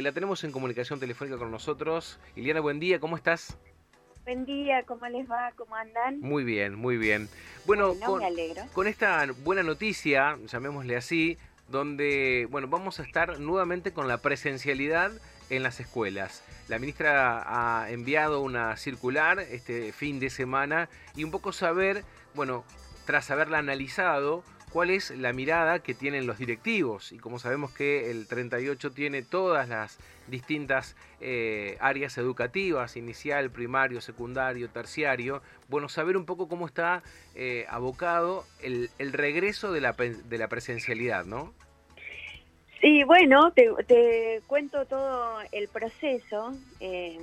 La tenemos en comunicación telefónica con nosotros. Iliana, buen día, ¿cómo estás? Buen día, ¿cómo les va? ¿Cómo andan? Muy bien, muy bien. Bueno, con, me alegro. con esta buena noticia, llamémosle así, donde, bueno, vamos a estar nuevamente con la presencialidad en las escuelas. La ministra ha enviado una circular este fin de semana y un poco saber, bueno, tras haberla analizado, cuál es la mirada que tienen los directivos. Y como sabemos que el 38 tiene todas las distintas eh, áreas educativas, inicial, primario, secundario, terciario, bueno, saber un poco cómo está eh, abocado el, regreso de la, de la presencialidad, ¿no? Sí, bueno, te, cuento todo el proceso. Eh,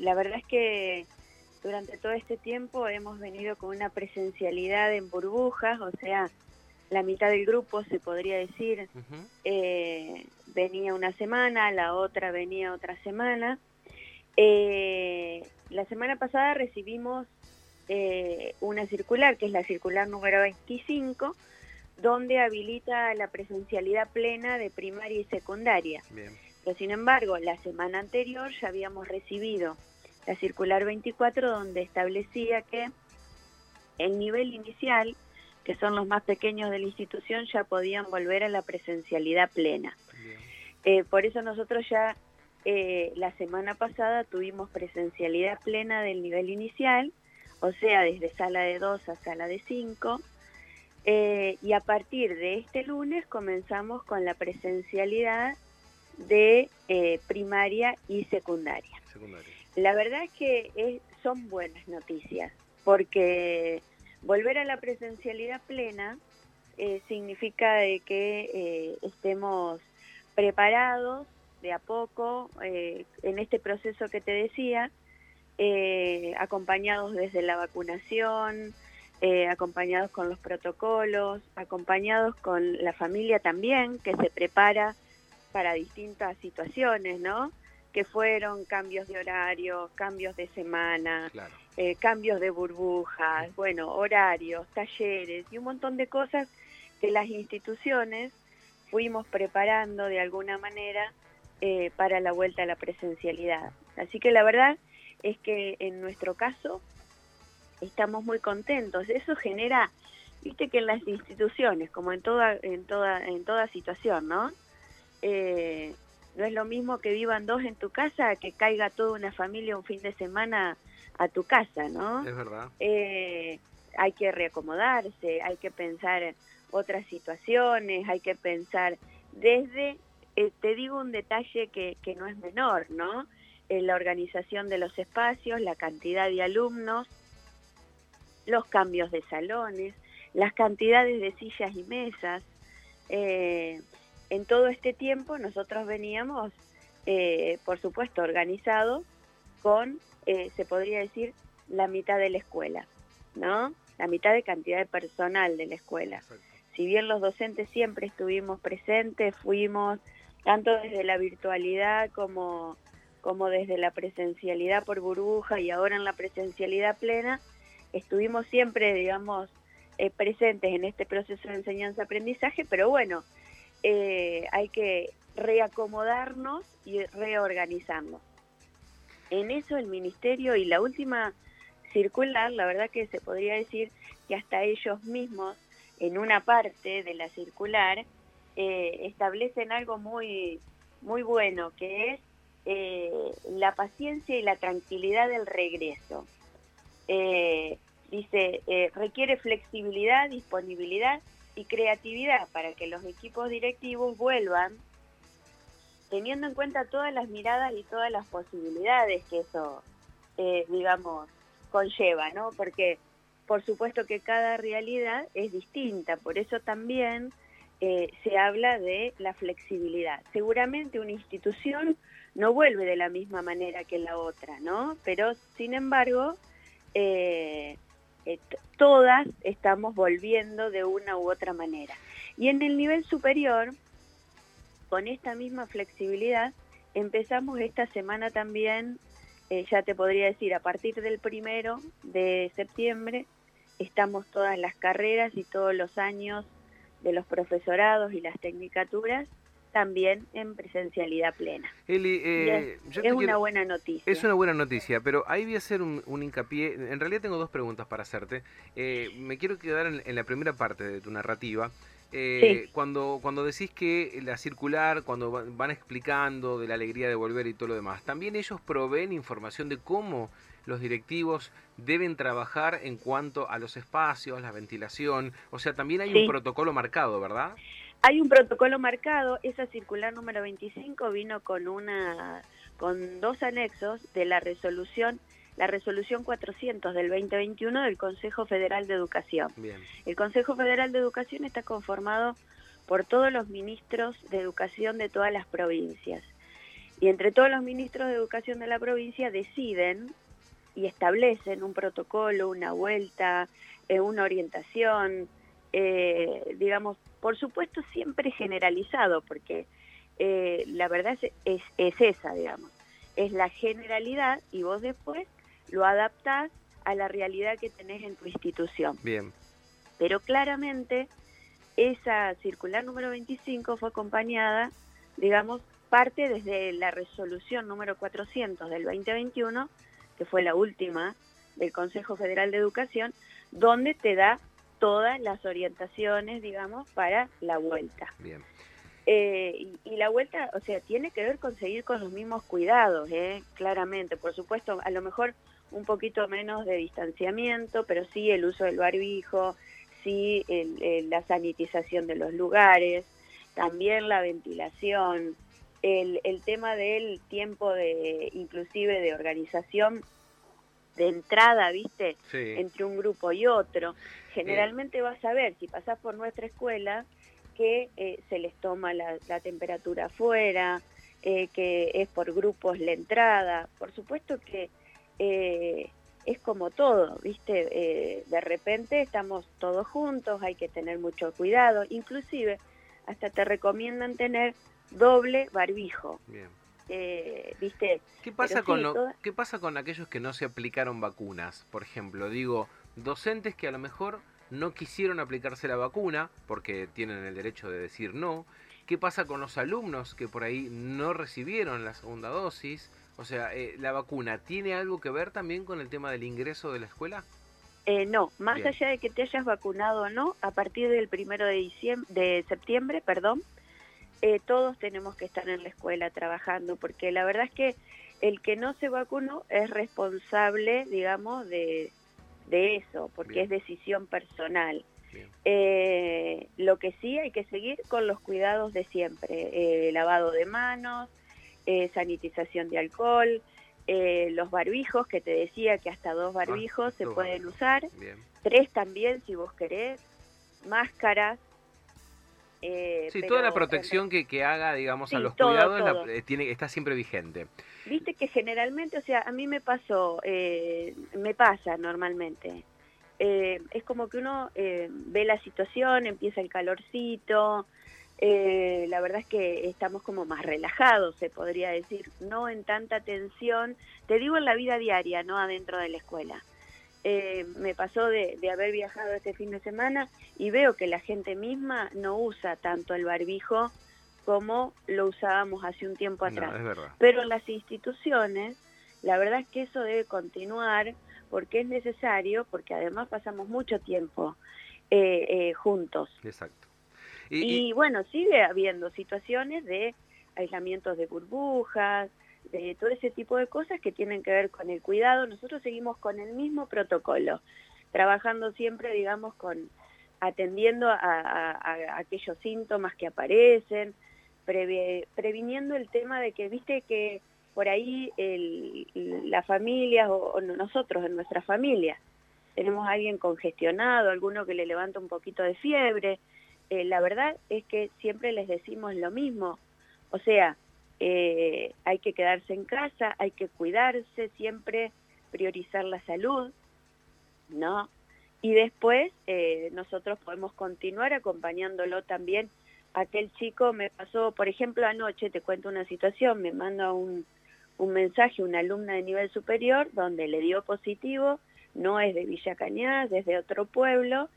la verdad es que durante todo este tiempo hemos venido con una presencialidad en burbujas, o sea, la mitad del grupo se podría decir eh, venía una semana, la otra venía otra semana. Eh, la semana pasada recibimos eh, una circular, que es la circular número 25, donde habilita la presencialidad plena de primaria y secundaria. Pero sin embargo, la semana anterior ya habíamos recibido la circular 24 donde establecía que el nivel inicial, que son los más pequeños de la institución, ya podían volver a la presencialidad plena. Eh, por eso nosotros ya eh, la semana pasada tuvimos presencialidad plena del nivel inicial, o sea, desde sala de 2 a sala de 5, eh, y a partir de este lunes comenzamos con la presencialidad de primaria y secundaria. secundaria. La verdad es que son buenas noticias, porque volver a la presencialidad plena eh, significa de que eh, estemos preparados de a poco eh, en este proceso que te decía, acompañados desde la vacunación, acompañados con los protocolos, acompañados con la familia también, que se prepara para distintas situaciones, ¿no? Que fueron cambios de horario, cambios de semana, eh, cambios de burbujas, bueno, horarios, talleres y un montón de cosas que las instituciones fuimos preparando de alguna manera eh, para la vuelta a la presencialidad. Así que la verdad es que en nuestro caso estamos muy contentos. Eso genera, viste que en las instituciones, como en toda, en toda, en toda situación, ¿no? Eh, no es lo mismo que vivan dos en tu casa que caiga toda una familia un fin de semana a tu casa, ¿no? Es verdad. Eh, hay que reacomodarse, hay que pensar otras situaciones, hay que pensar desde, eh, te digo un detalle que, que no es menor, ¿no? En la organización de los espacios, la cantidad de alumnos, los cambios de salones, las cantidades de sillas y mesas. Eh, en todo este tiempo nosotros veníamos, eh, por supuesto, organizados con, eh, se podría decir, la mitad de la escuela, ¿no? La mitad de cantidad de personal de la escuela. Si bien los docentes siempre estuvimos presentes, fuimos tanto desde la virtualidad como, como desde la presencialidad por burbuja y ahora en la presencialidad plena, estuvimos siempre, digamos, eh, presentes en este proceso de enseñanza-aprendizaje, pero bueno, eh, hay que reacomodarnos y reorganizarnos. En eso el ministerio y la última circular, la verdad que se podría decir que hasta ellos mismos, en una parte de la circular, eh, establecen algo muy, muy bueno, que es eh, la paciencia y la tranquilidad del regreso. dice, requiere flexibilidad, disponibilidad y creatividad para que los equipos directivos vuelvan teniendo en cuenta todas las miradas y todas las posibilidades que eso, eh, digamos, conlleva, ¿no? Porque por supuesto que cada realidad es distinta, por eso también eh, se habla de la flexibilidad. Seguramente una institución no vuelve de la misma manera que la otra, ¿no? Pero, sin embargo, eh, eh, todas estamos volviendo de una u otra manera. Y en el nivel superior, con esta misma flexibilidad, empezamos esta semana también, eh, ya te podría decir, a partir del primero de septiembre, estamos todas las carreras y todos los años de los profesorados y las tecnicaturas también en presencialidad plena. Eli, eh, es, una buena noticia. Es una buena noticia, pero ahí voy a hacer un, hincapié. En realidad tengo dos preguntas para hacerte. Eh, me quiero quedar en, la primera parte de tu narrativa. Eh, cuando, cuando decís que la circular, cuando van explicando de la alegría de volver y todo lo demás, también ellos proveen información de cómo los directivos deben trabajar en cuanto a los espacios, la ventilación, o sea, también hay un protocolo marcado, ¿verdad? Hay un protocolo marcado, esa circular número 25 vino con una con dos anexos de la resolución la resolución 400 del 2021 del Consejo Federal de Educación. El Consejo Federal de Educación está conformado por todos los ministros de educación de todas las provincias. Y entre todos los ministros de educación de la provincia deciden y establecen un protocolo, una vuelta, eh, una orientación, eh, digamos, por supuesto siempre generalizado, porque eh, la verdad es, es, esa, digamos, es la generalidad y vos después lo adaptás a la realidad que tenés en tu institución. Bien. Pero claramente esa circular número 25 fue acompañada, digamos, parte desde la resolución número 400 del 2021 que fue la última del Consejo Federal de Educación, donde te da todas las orientaciones, digamos, para la vuelta. Bien. Eh, y, la vuelta, o sea, tiene que ver con seguir con los mismos cuidados, ¿eh? claramente. Por supuesto, a lo mejor un poquito menos de distanciamiento, pero sí el uso del barbijo, sí la sanitización de los lugares, también la ventilación, el, el tema del tiempo de, inclusive de organización de entrada, ¿viste? Entre un grupo y otro. Generalmente vas a ver, si pasás por nuestra escuela, que eh, se les toma la, temperatura afuera, eh, que es por grupos la entrada. Por supuesto que eh, es como todo, ¿viste? de repente estamos todos juntos, hay que tener mucho cuidado. Inclusive, hasta te recomiendan tener doble barbijo. Bien. Eh, ¿Viste? ¿Qué pasa, con ¿Qué pasa con aquellos que no se aplicaron vacunas? Por ejemplo, digo, docentes que a lo mejor no quisieron aplicarse la vacuna porque tienen el derecho de decir no. ¿Qué pasa con los alumnos que por ahí no recibieron la segunda dosis? O sea, eh, ¿la vacuna tiene algo que ver también con el tema del ingreso de la escuela? Eh, no, más allá de que te hayas vacunado o no, a partir del primero de, diciembre, de septiembre, perdón, eh, todos tenemos que estar en la escuela trabajando, porque la verdad es que el que no se vacunó es responsable, digamos, de, de eso, porque es decisión personal. Eh, lo que sí hay que seguir con los cuidados de siempre, eh, lavado de manos, sanitización de alcohol, los barbijos, que te decía que hasta dos barbijos se pueden usar, tres también si vos querés, máscaras, eh, sí, toda la protección que, que, haga, digamos, a los cuidados eh, tiene, está siempre vigente. Viste que generalmente, o sea, a mí me pasó, eh, me pasa normalmente. es como que uno ve la situación, empieza el calorcito, la verdad es que estamos como más relajados, se podría decir, no en tanta tensión, te digo en la vida diaria, no adentro de la escuela. Eh, me pasó de, haber viajado este fin de semana y veo que la gente misma no usa tanto el barbijo como lo usábamos hace un tiempo atrás. Pero las instituciones, la verdad es que eso debe continuar porque es necesario, porque además pasamos mucho tiempo eh, eh, juntos. Exacto. y, bueno, sigue habiendo situaciones de aislamientos de burbujas, de todo ese tipo de cosas que tienen que ver con el cuidado. Nosotros seguimos con el mismo protocolo, trabajando siempre, digamos, con atendiendo a, aquellos síntomas que aparecen, previniendo el tema de que, viste que por ahí el, la familia o, nosotros en nuestra familia tenemos a alguien congestionado, alguno que le levanta un poquito de fiebre. Eh, la verdad es que siempre les decimos lo mismo. O sea, eh, hay que quedarse en casa, hay que cuidarse, siempre priorizar la salud, ¿no? Y después eh, nosotros podemos continuar acompañándolo también. Aquel chico me pasó, por ejemplo, anoche, te cuento una situación, me manda un, mensaje una alumna de nivel superior donde le dio positivo, no es de Villa Cañas, es de otro pueblo,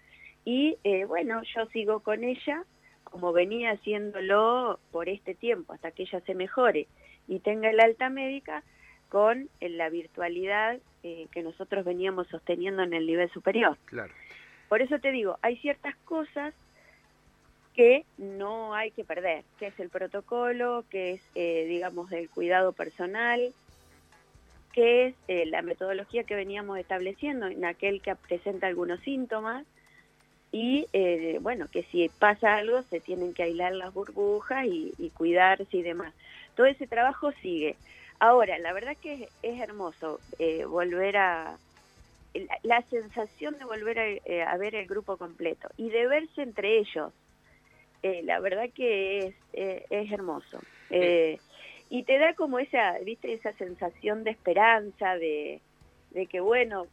y eh, bueno, yo sigo con ella como venía haciéndolo por este tiempo, hasta que ella se mejore y tenga el alta médica, con la virtualidad eh, que nosotros veníamos sosteniendo en el nivel superior. Claro. Por eso te digo, hay ciertas cosas que no hay que perder, que es el protocolo, que es, eh, digamos, el cuidado personal, que es eh, la metodología que veníamos estableciendo en aquel que presenta algunos síntomas y, eh, bueno, que si pasa algo se tienen que aislar las burbujas y, cuidarse y demás. Todo ese trabajo sigue. Ahora, la verdad que es, hermoso volver a... La, sensación de volver a ver el grupo completo y de verse entre ellos, eh, la verdad que es, eh, es hermoso. Eh, y te da como esa, viste, esa sensación de esperanza, de, de que bueno,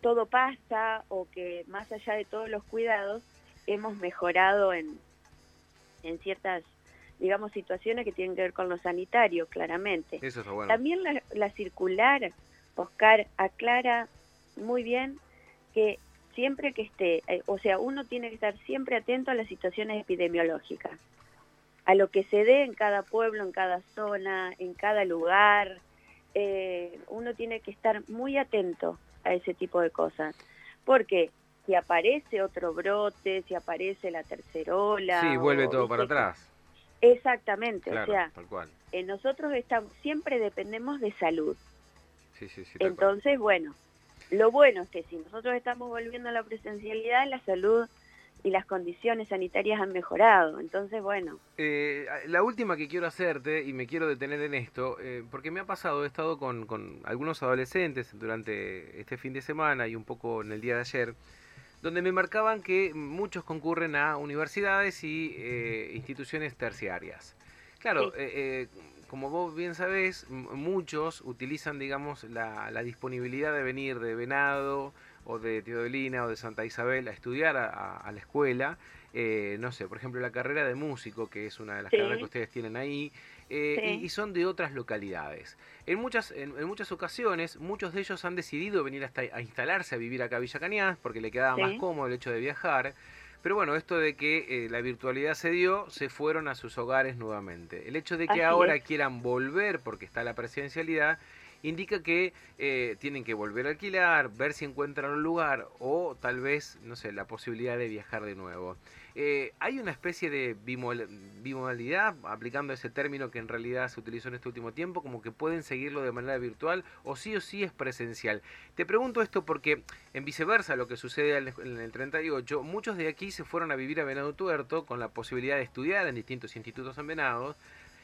todo pasa o que más allá de todos los cuidados hemos mejorado en, en ciertas, digamos, situaciones que tienen que ver con lo sanitario, claramente. Eso bueno. También la, la circular, Oscar, aclara muy bien que siempre que esté, eh, o sea, uno tiene que estar siempre atento a las situaciones epidemiológicas, a lo que se dé en cada pueblo, en cada zona, en cada lugar. Eh, uno tiene que estar muy atento a ese tipo de cosas, porque si aparece otro brote, si aparece la tercera ola... Sí, vuelve todo para atrás. Exactamente, o sea, eh, nosotros estamos, siempre dependemos de salud. Sí, sí, sí, Entonces, bueno, lo bueno es que si nosotros estamos volviendo a la presencialidad, la salud y las condiciones sanitarias han mejorado. Entonces, bueno. Eh, la última que quiero hacerte, y me quiero detener en esto, eh, porque me ha pasado, he estado con, con, algunos adolescentes durante este fin de semana y un poco en el día de ayer, donde me marcaban que muchos concurren a universidades y eh, instituciones terciarias. Claro, como vos bien sabés, muchos utilizan, digamos, la, disponibilidad de venir de Venado o de Teodolina o de Santa Isabel a estudiar a, la escuela. Eh, no sé, por ejemplo, la carrera de músico, que es una de las carreras que ustedes tienen ahí, eh, y, son de otras localidades. En muchas, en, muchas ocasiones, muchos de ellos han decidido venir hasta a instalarse a vivir acá a Villa Cañas porque le quedaba más cómodo el hecho de viajar. Pero bueno, esto de que eh, la virtualidad se dio, se fueron a sus hogares nuevamente. El hecho de que ahora quieran volver porque está la presencialidad, indica que eh, tienen que volver a alquilar, ver si encuentran un lugar o tal vez, no sé, la posibilidad de viajar de nuevo. Eh, ¿Hay una especie de bimodalidad, aplicando ese término que en realidad se utilizó en este último tiempo, como que pueden seguirlo de manera virtual o sí o sí es presencial? Te pregunto esto porque en viceversa lo que sucede en el 38, muchos de aquí se fueron a vivir a Venado Tuerto con la posibilidad de estudiar en distintos institutos en Venado,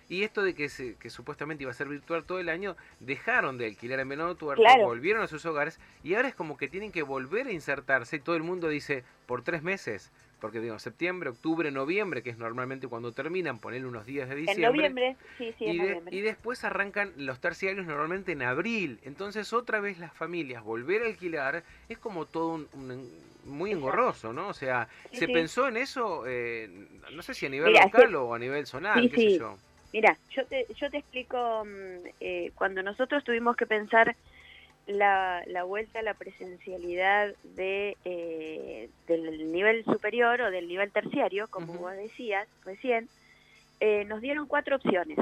y esto de que, se, que supuestamente iba a ser virtual todo el año, dejaron de alquilar en Venado Tuerto, volvieron a sus hogares y ahora es como que tienen que volver a insertarse. Todo el mundo dice, por tres meses, porque digo, septiembre, octubre, noviembre, que es normalmente cuando terminan, poner unos días de diciembre. En noviembre, sí, sí, y, y después arrancan los terciarios normalmente en abril. Entonces otra vez las familias volver a alquilar es como todo un, muy engorroso, ¿no? O sea, ¿se pensó en eso, eh, no sé si a nivel local o a nivel zonal, qué sé yo? Mira, yo te, yo te explico, mm, eh, cuando nosotros tuvimos que pensar la, la vuelta a la presencialidad de, eh, del nivel superior o del nivel terciario, como vos decías recién, eh, nos dieron cuatro opciones.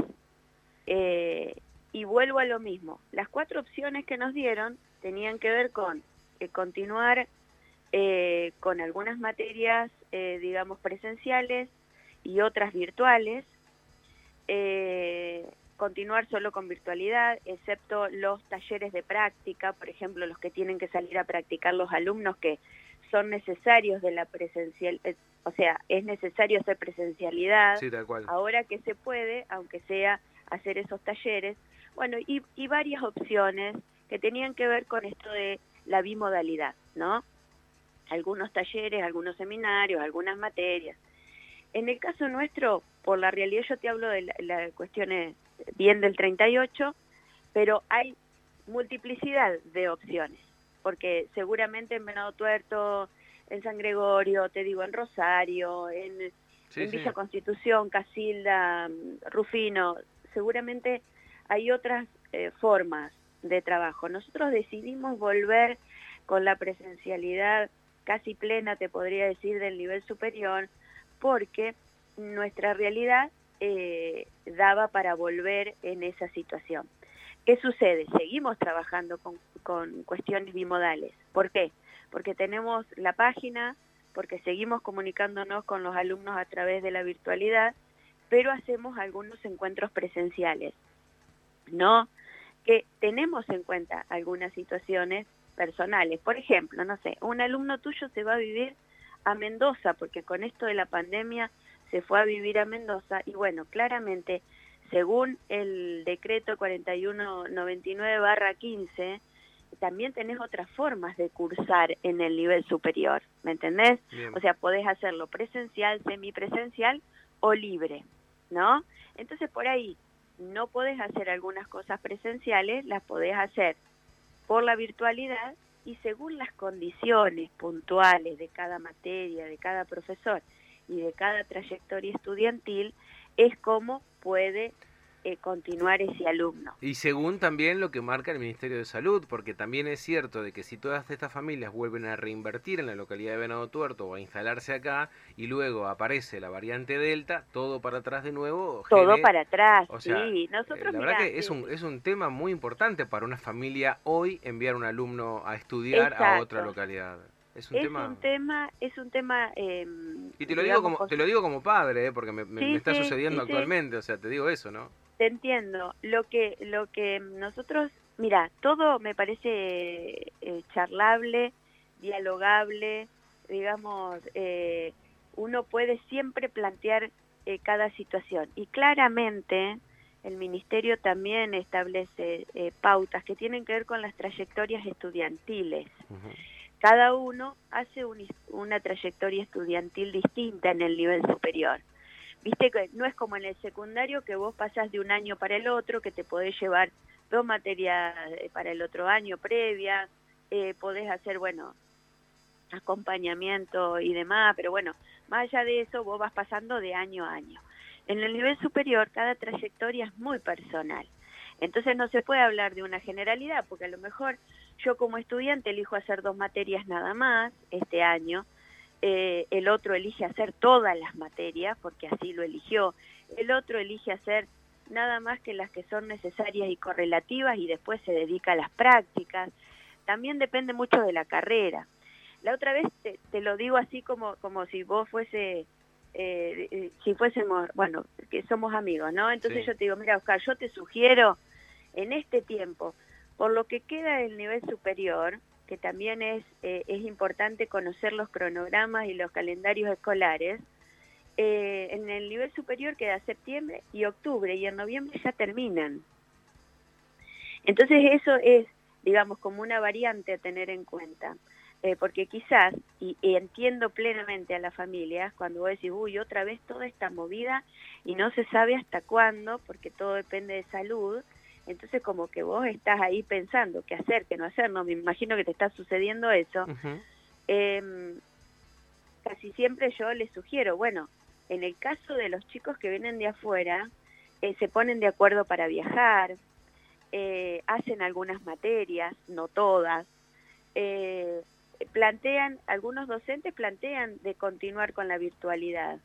Eh, y vuelvo a lo mismo. Las cuatro opciones que nos dieron tenían que ver con continuar con algunas materias, digamos, presenciales y otras virtuales. Eh, continuar solo con virtualidad, excepto los talleres de práctica, por ejemplo, los que tienen que salir a practicar los alumnos que son necesarios de la presencial, eh, o sea, es necesario hacer presencialidad, ahora que se puede, aunque sea hacer esos talleres, bueno, y, y varias opciones que tenían que ver con esto de la bimodalidad, ¿no? Algunos talleres, algunos seminarios, algunas materias. En el caso nuestro, por la realidad yo te hablo de las la cuestiones bien del 38, pero hay multiplicidad de opciones, porque seguramente en Venado Tuerto, en San Gregorio, te digo, en Rosario, en, Villa Constitución, Casilda, Rufino, seguramente hay otras eh, formas de trabajo. Nosotros decidimos volver con la presencialidad casi plena, te podría decir, del nivel superior, porque nuestra realidad eh, daba para volver en esa situación. ¿Qué sucede? Seguimos trabajando con, con cuestiones bimodales. ¿Por qué? Porque tenemos la página, porque seguimos comunicándonos con los alumnos a través de la virtualidad, pero hacemos algunos encuentros presenciales. ¿No? Que tenemos en cuenta algunas situaciones personales. Por ejemplo, no sé, un alumno tuyo se va a vivir a Mendoza, porque con esto de la pandemia se fue a vivir a Mendoza y bueno, claramente, según el decreto 4199-15, también tenés otras formas de cursar en el nivel superior, ¿me entendés? O sea, podés hacerlo presencial, semipresencial o libre, ¿no? Entonces por ahí no podés hacer algunas cosas presenciales, las podés hacer por la virtualidad y según las condiciones puntuales de cada materia, de cada profesor y de cada trayectoria estudiantil, es como puede eh, continuar ese alumno. Y según también lo que marca el Ministerio de Salud, porque también es cierto de que si todas estas familias vuelven a reinvertir en la localidad de Venado Tuerto o a instalarse acá y luego aparece la variante Delta, todo para atrás de nuevo. Todo para atrás, sí. Nosotros, eh, la verdad que es un, es un tema muy importante para una familia hoy enviar un alumno a estudiar a otra localidad. Es un, tema... es un tema... Em, y te lo digo como te lo digo como padre, eh, porque me, está sucediendo actualmente, o sea, te digo eso, ¿no? Te entiendo. Lo que, lo que nosotros, mira, todo me parece eh, charlable, dialogable, digamos, eh, uno puede siempre plantear eh, cada situación. Y claramente el Ministerio también establece pautas que tienen que ver con las trayectorias estudiantiles. Cada uno hace una trayectoria estudiantil distinta en el nivel superior. Viste que no es como en el secundario que vos pasás de un año para el otro, que te podés llevar dos materias eh, para el otro año previa, eh, podés hacer, bueno, acompañamiento y demás, pero bueno, más allá de eso vos vas pasando de año a año. En el nivel superior cada trayectoria es muy personal. Entonces no se puede hablar de una generalidad, porque a lo mejor yo como estudiante elijo hacer dos materias nada más este año, eh, el otro elige hacer todas las materias, porque así lo eligió, el otro elige hacer nada más que las que son necesarias y correlativas y después se dedica a las prácticas. También depende mucho de la carrera. La otra vez te, lo digo así como, como si vos fuese, eh, eh, si fuésemos, bueno, que somos amigos, ¿no? Entonces yo te digo, mira Oscar, yo te sugiero en este tiempo, por lo que queda del nivel superior, que también es, eh, es importante conocer los cronogramas y los calendarios escolares. Eh, en el nivel superior queda septiembre y octubre y en noviembre ya terminan. Entonces eso es, digamos, como una variante a tener en cuenta. Eh, porque quizás, y, y, entiendo plenamente a las familias, cuando vos decís, uy, otra vez toda esta movida y no se sabe hasta cuándo, porque todo depende de salud, entonces como que vos estás ahí pensando qué hacer, qué no hacer, no me imagino que te está sucediendo eso. Em, casi siempre yo les sugiero, bueno, en el caso de los chicos que vienen de afuera, eh, se ponen de acuerdo para viajar, eh, hacen algunas materias, no todas, eh, plantean, algunos docentes plantean de continuar con la virtualidad,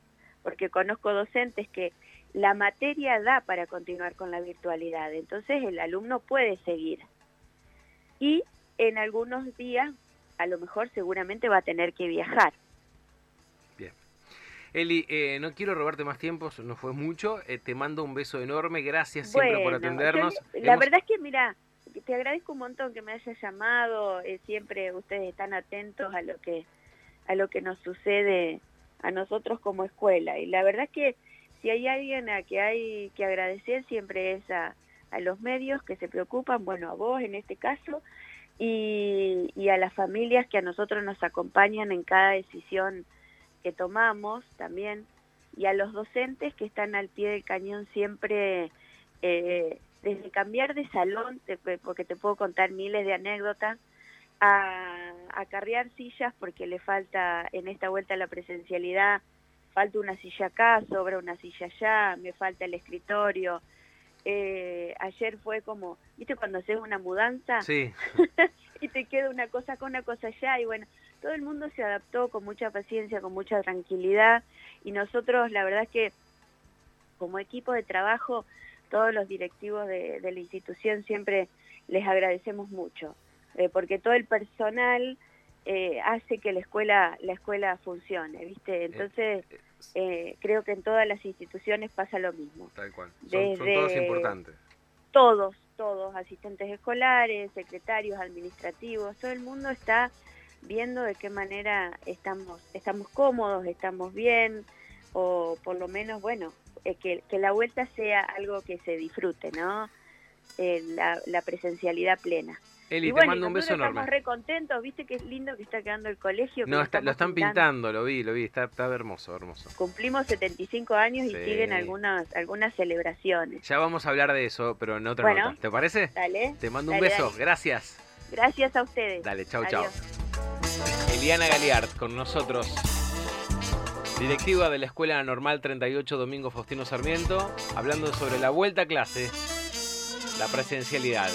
porque conozco docentes que la materia da para continuar con la virtualidad, entonces el alumno puede seguir. Y en algunos días, a lo mejor seguramente va a tener que viajar. Bien. Eli, eh, no quiero robarte más tiempo, no fue mucho, eh, te mando un beso enorme, gracias siempre por atendernos. la verdad es que, mira, te agradezco un montón que me hayas llamado, eh, siempre ustedes están atentos a lo que a lo que nos sucede a nosotros como escuela y la verdad es que si hay alguien a que hay que agradecer siempre es a, los medios que se preocupan, bueno, a vos en este caso, y, a las familias que a nosotros nos acompañan en cada decisión que tomamos también, y a los docentes que están al pie del cañón siempre, eh, desde cambiar de salón, porque te puedo contar miles de anécdotas, a acarrear sillas porque le falta en esta vuelta la presencialidad falta una silla acá, sobra una silla allá, me falta el escritorio. Eh, ayer fue como, ¿viste cuando haces una mudanza? Sí. y te queda una cosa con una cosa allá y bueno, todo el mundo se adaptó con mucha paciencia, con mucha tranquilidad y nosotros la verdad es que como equipo de trabajo, todos los directivos de, la institución siempre les agradecemos mucho, eh, porque todo el personal eh, hace que la escuela la escuela funcione, ¿viste? Eh, Entonces creo que en todas las instituciones pasa lo mismo. Tal cual. Son, son todos importantes. Todos, todos, asistentes escolares, secretarios, administrativos, todo el mundo está viendo de qué manera estamos, estamos cómodos, estamos bien, o por lo menos, bueno, eh, que, que, la vuelta sea algo que se disfrute, ¿no? Eh, la, presencialidad plena. Eli, te mando un beso enorme. Estamos re contentos, viste qué lindo que está quedando el colegio. No, lo, están pintando. lo vi, lo vi, está, está hermoso, hermoso. Cumplimos 75 años y siguen algunas algunas celebraciones. Ya vamos a hablar de eso, pero en otra nota. ¿Te parece? Dale. Te mando un beso, gracias. Gracias a ustedes. Dale, chau, chau. Eliana Galiard con nosotros. Directiva de la Escuela Normal 38 Domingo Faustino Sarmiento, hablando sobre la vuelta a clase, la presencialidad.